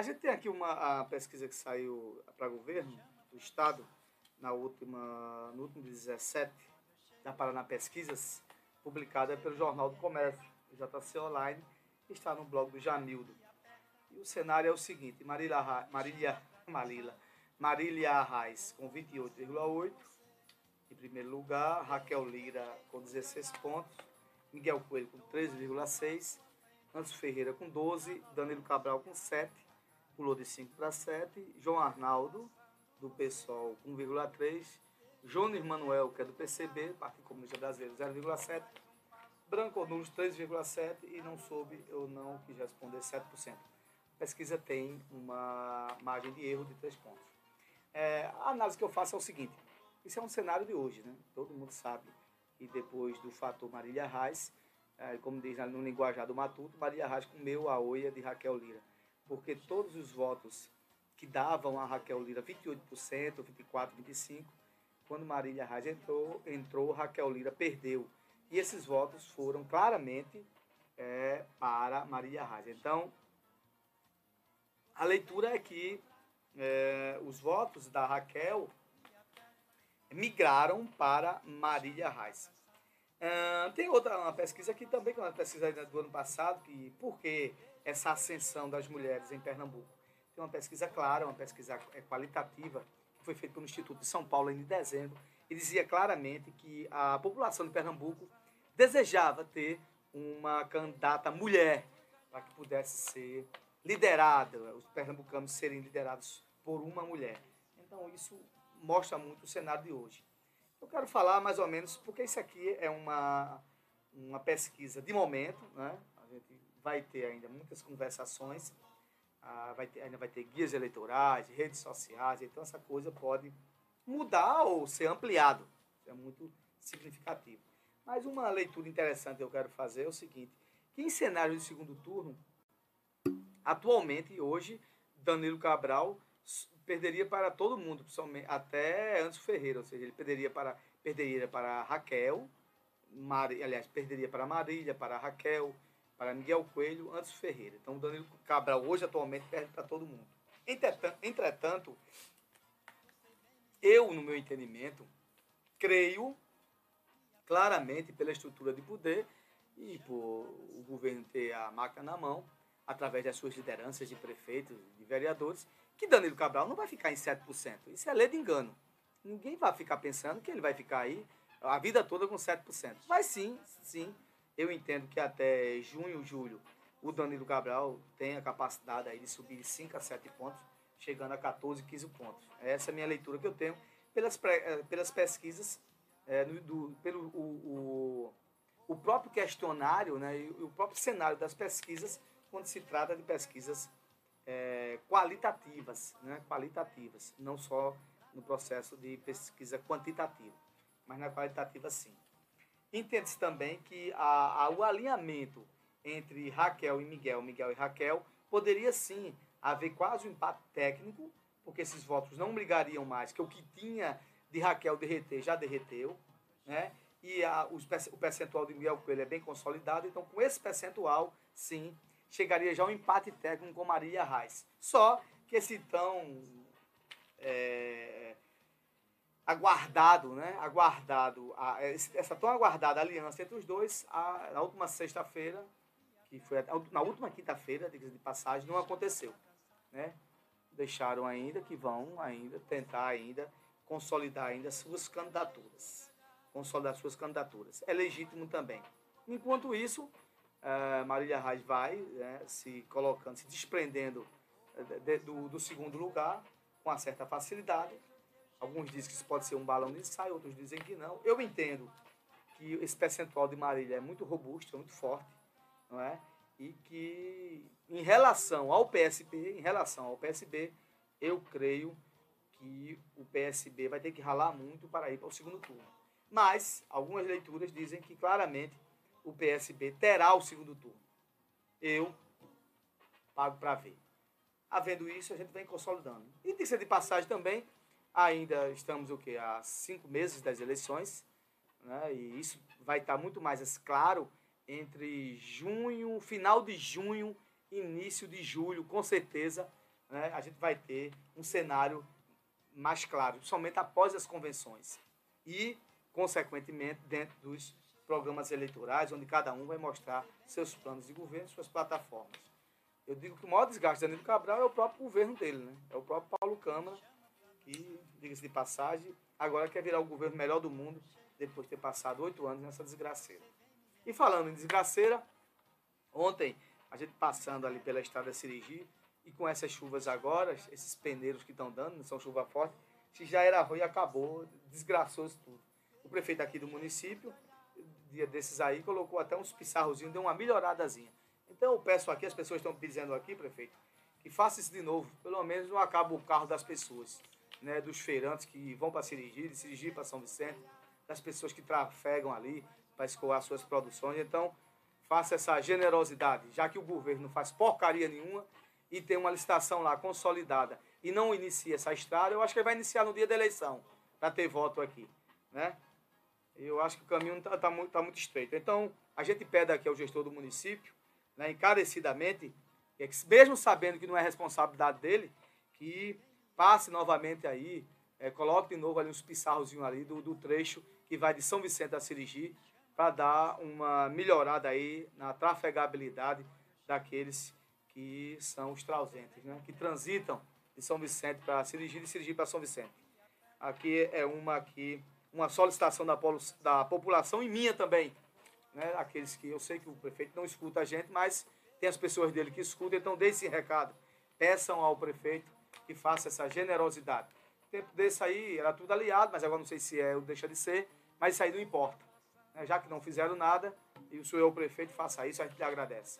A gente tem aqui uma a pesquisa que saiu para governo do Estado na última, no último 17 da Paraná Pesquisas, publicada pelo Jornal do Comércio, JC Online, está no blog do Jamildo. E o cenário é o seguinte, Marília, Marília, Marília, Marília Arraes com 28,8, em primeiro lugar, Raquel Lira com 16 pontos, Miguel Coelho com 13,6, Anso Ferreira com 12, Danilo Cabral com 7, pulou de 5 para 7, João Arnaldo, do PSOL, 1,3, Jones Manuel, que é do PCB, Partido Comunista Brasileiro, 0,7, Branco Nunes, 3,7 e não soube, eu não quis responder 7%. A pesquisa tem uma margem de erro de 3 pontos. É, a análise que eu faço é o seguinte, isso é um cenário de hoje, né? Todo mundo sabe que depois do fator Marília Reis, é, como diz no linguajar do Matuto, Marília Reis comeu a oia de Raquel Lira. Porque todos os votos que davam a Raquel Lira 28%, 24%, 25%, quando Marília Reis entrou, entrou, Raquel Lira perdeu. E esses votos foram claramente é, para Marília Reis. Então, a leitura é que é, os votos da Raquel migraram para Marília Reis. Uh, tem outra pesquisa aqui também, que é uma pesquisa do ano passado, que por que essa ascensão das mulheres em Pernambuco? Tem uma pesquisa clara, uma pesquisa é, qualitativa, que foi feita pelo Instituto de São Paulo em dezembro, e dizia claramente que a população de Pernambuco desejava ter uma candidata mulher para que pudesse ser liderada, os pernambucanos serem liderados por uma mulher. Então isso mostra muito o cenário de hoje. Eu quero falar mais ou menos, porque isso aqui é uma, uma pesquisa de momento, né? a gente vai ter ainda muitas conversações, ah, vai ter, ainda vai ter guias eleitorais, redes sociais, então essa coisa pode mudar ou ser ampliado. É muito significativo. Mas uma leitura interessante que eu quero fazer é o seguinte, que em cenário de segundo turno, atualmente, hoje, Danilo Cabral perderia para todo mundo, até Antes Ferreira, ou seja, ele perderia para, perderia para Raquel, Mari, aliás, perderia para Marília, para Raquel, para Miguel Coelho, Antes Ferreira. Então, o Danilo Cabral hoje, atualmente, perde para todo mundo. Entretanto, eu, no meu entendimento, creio claramente pela estrutura de poder e por o governo ter a máquina na mão, através das suas lideranças de prefeitos, de vereadores, que Danilo Cabral não vai ficar em 7%. Isso é lei de engano. Ninguém vai ficar pensando que ele vai ficar aí a vida toda com 7%. Mas sim, sim, eu entendo que até junho, julho, o Danilo Cabral tem a capacidade aí de subir de 5 a 7 pontos, chegando a 14, 15 pontos. Essa é a minha leitura que eu tenho pelas, eh, pelas pesquisas, é, do, pelo o, o, o, próprio questionário né, e o próprio cenário das pesquisas, quando se trata de pesquisas é, qualitativas, né? qualitativas, não só no processo de pesquisa quantitativa, mas na qualitativa sim. Entende-se também que a, a, o alinhamento entre Raquel e Miguel, Miguel e Raquel, poderia sim haver quase um empate técnico, porque esses votos não brigariam mais, que o que tinha de Raquel derreter já derreteu, né? e a, os, o percentual de Miguel Coelho é bem consolidado, então com esse percentual, sim, chegaria já um empate técnico com Maria Reis. Só que esse tão é, aguardado, né? Aguardado, a, essa tão aguardada aliança entre os dois, a, na última sexta-feira, que foi a, na última quinta-feira, de passagem, não aconteceu, né? Deixaram ainda que vão ainda tentar ainda consolidar ainda suas candidaturas, consolidar suas candidaturas. É legítimo também. Enquanto isso, uh, Marília Reis vai né, se colocando, se desprendendo eh, de, do, do, segundo lugar com uma certa facilidade. Alguns dizem que isso pode ser um balão de ensaio, outros dizem que não. Eu entendo que esse percentual de Marília é muito robusto, é muito forte, não é? E que em relação ao PSB, em relação ao PSB, eu creio que o PSB vai ter que ralar muito para ir para o segundo turno. Mas algumas leituras dizem que claramente o PSB terá o segundo turno. Eu pago para ver. Havendo isso, a gente vem consolidando. E de ser de passagem também, ainda estamos o quê? há cinco meses das eleições, né? e isso vai estar muito mais claro entre junho, final de junho, início de julho, com certeza, né, a gente vai ter um cenário mais claro, somente após as convenções. E, consequentemente, dentro dos programas eleitorais, onde cada um vai mostrar seus planos de governo, suas plataformas. Eu digo que o maior desgaste de Danilo Cabral é o próprio governo dele, né? É o próprio Paulo Câmara, que, diga-se de passagem, agora quer virar o governo melhor do mundo, depois de ter passado oito anos nessa desgraceira. E falando em desgraceira, ontem, a gente passando ali pela estrada Sirigi, e com essas chuvas agora, esses peneiros que estão dando, são chuva forte, se já era ruim, acabou, desgraçou isso tudo. O prefeito aqui do município, dia desses aí, colocou até uns pisarrozinhos, deu uma melhoradazinha. Então eu peço aqui, as pessoas estão dizendo aqui, prefeito, que faça isso de novo. Pelo menos não acaba o carro das pessoas, né? Dos feirantes que vão para Sirigi, de Sirigi para São Vicente, das pessoas que trafegam ali para escoar suas produções. Então, faça essa generosidade, já que o governo não faz porcaria nenhuma e tem uma licitação lá consolidada e não inicia essa estrada, eu acho que ele vai iniciar no dia da eleição, para ter voto aqui, né? Eu acho que o caminho está tá muito, tá muito estreito. Então, a gente pede aqui ao gestor do município, né, encarecidamente, que, mesmo sabendo que não é responsabilidade dele, que passe novamente aí, é, coloque de novo ali uns pisarrozinhos ali do, do trecho que vai de São Vicente a Sirigi, para dar uma melhorada aí na trafegabilidade daqueles que são os trausentes, né, que transitam de São Vicente para Sirigi e de Sirigi para São Vicente. Aqui é uma, aqui, uma solicitação da, da população e minha também. Né? Aqueles que eu sei que o prefeito não escuta a gente, mas tem as pessoas dele que escutam, então dê esse recado. Peçam ao prefeito que faça essa generosidade. tempo desse aí era tudo aliado, mas agora não sei se é ou deixa de ser, mas isso aí não importa. Né? Já que não fizeram nada, e o senhor é o prefeito, faça isso, a gente lhe agradece.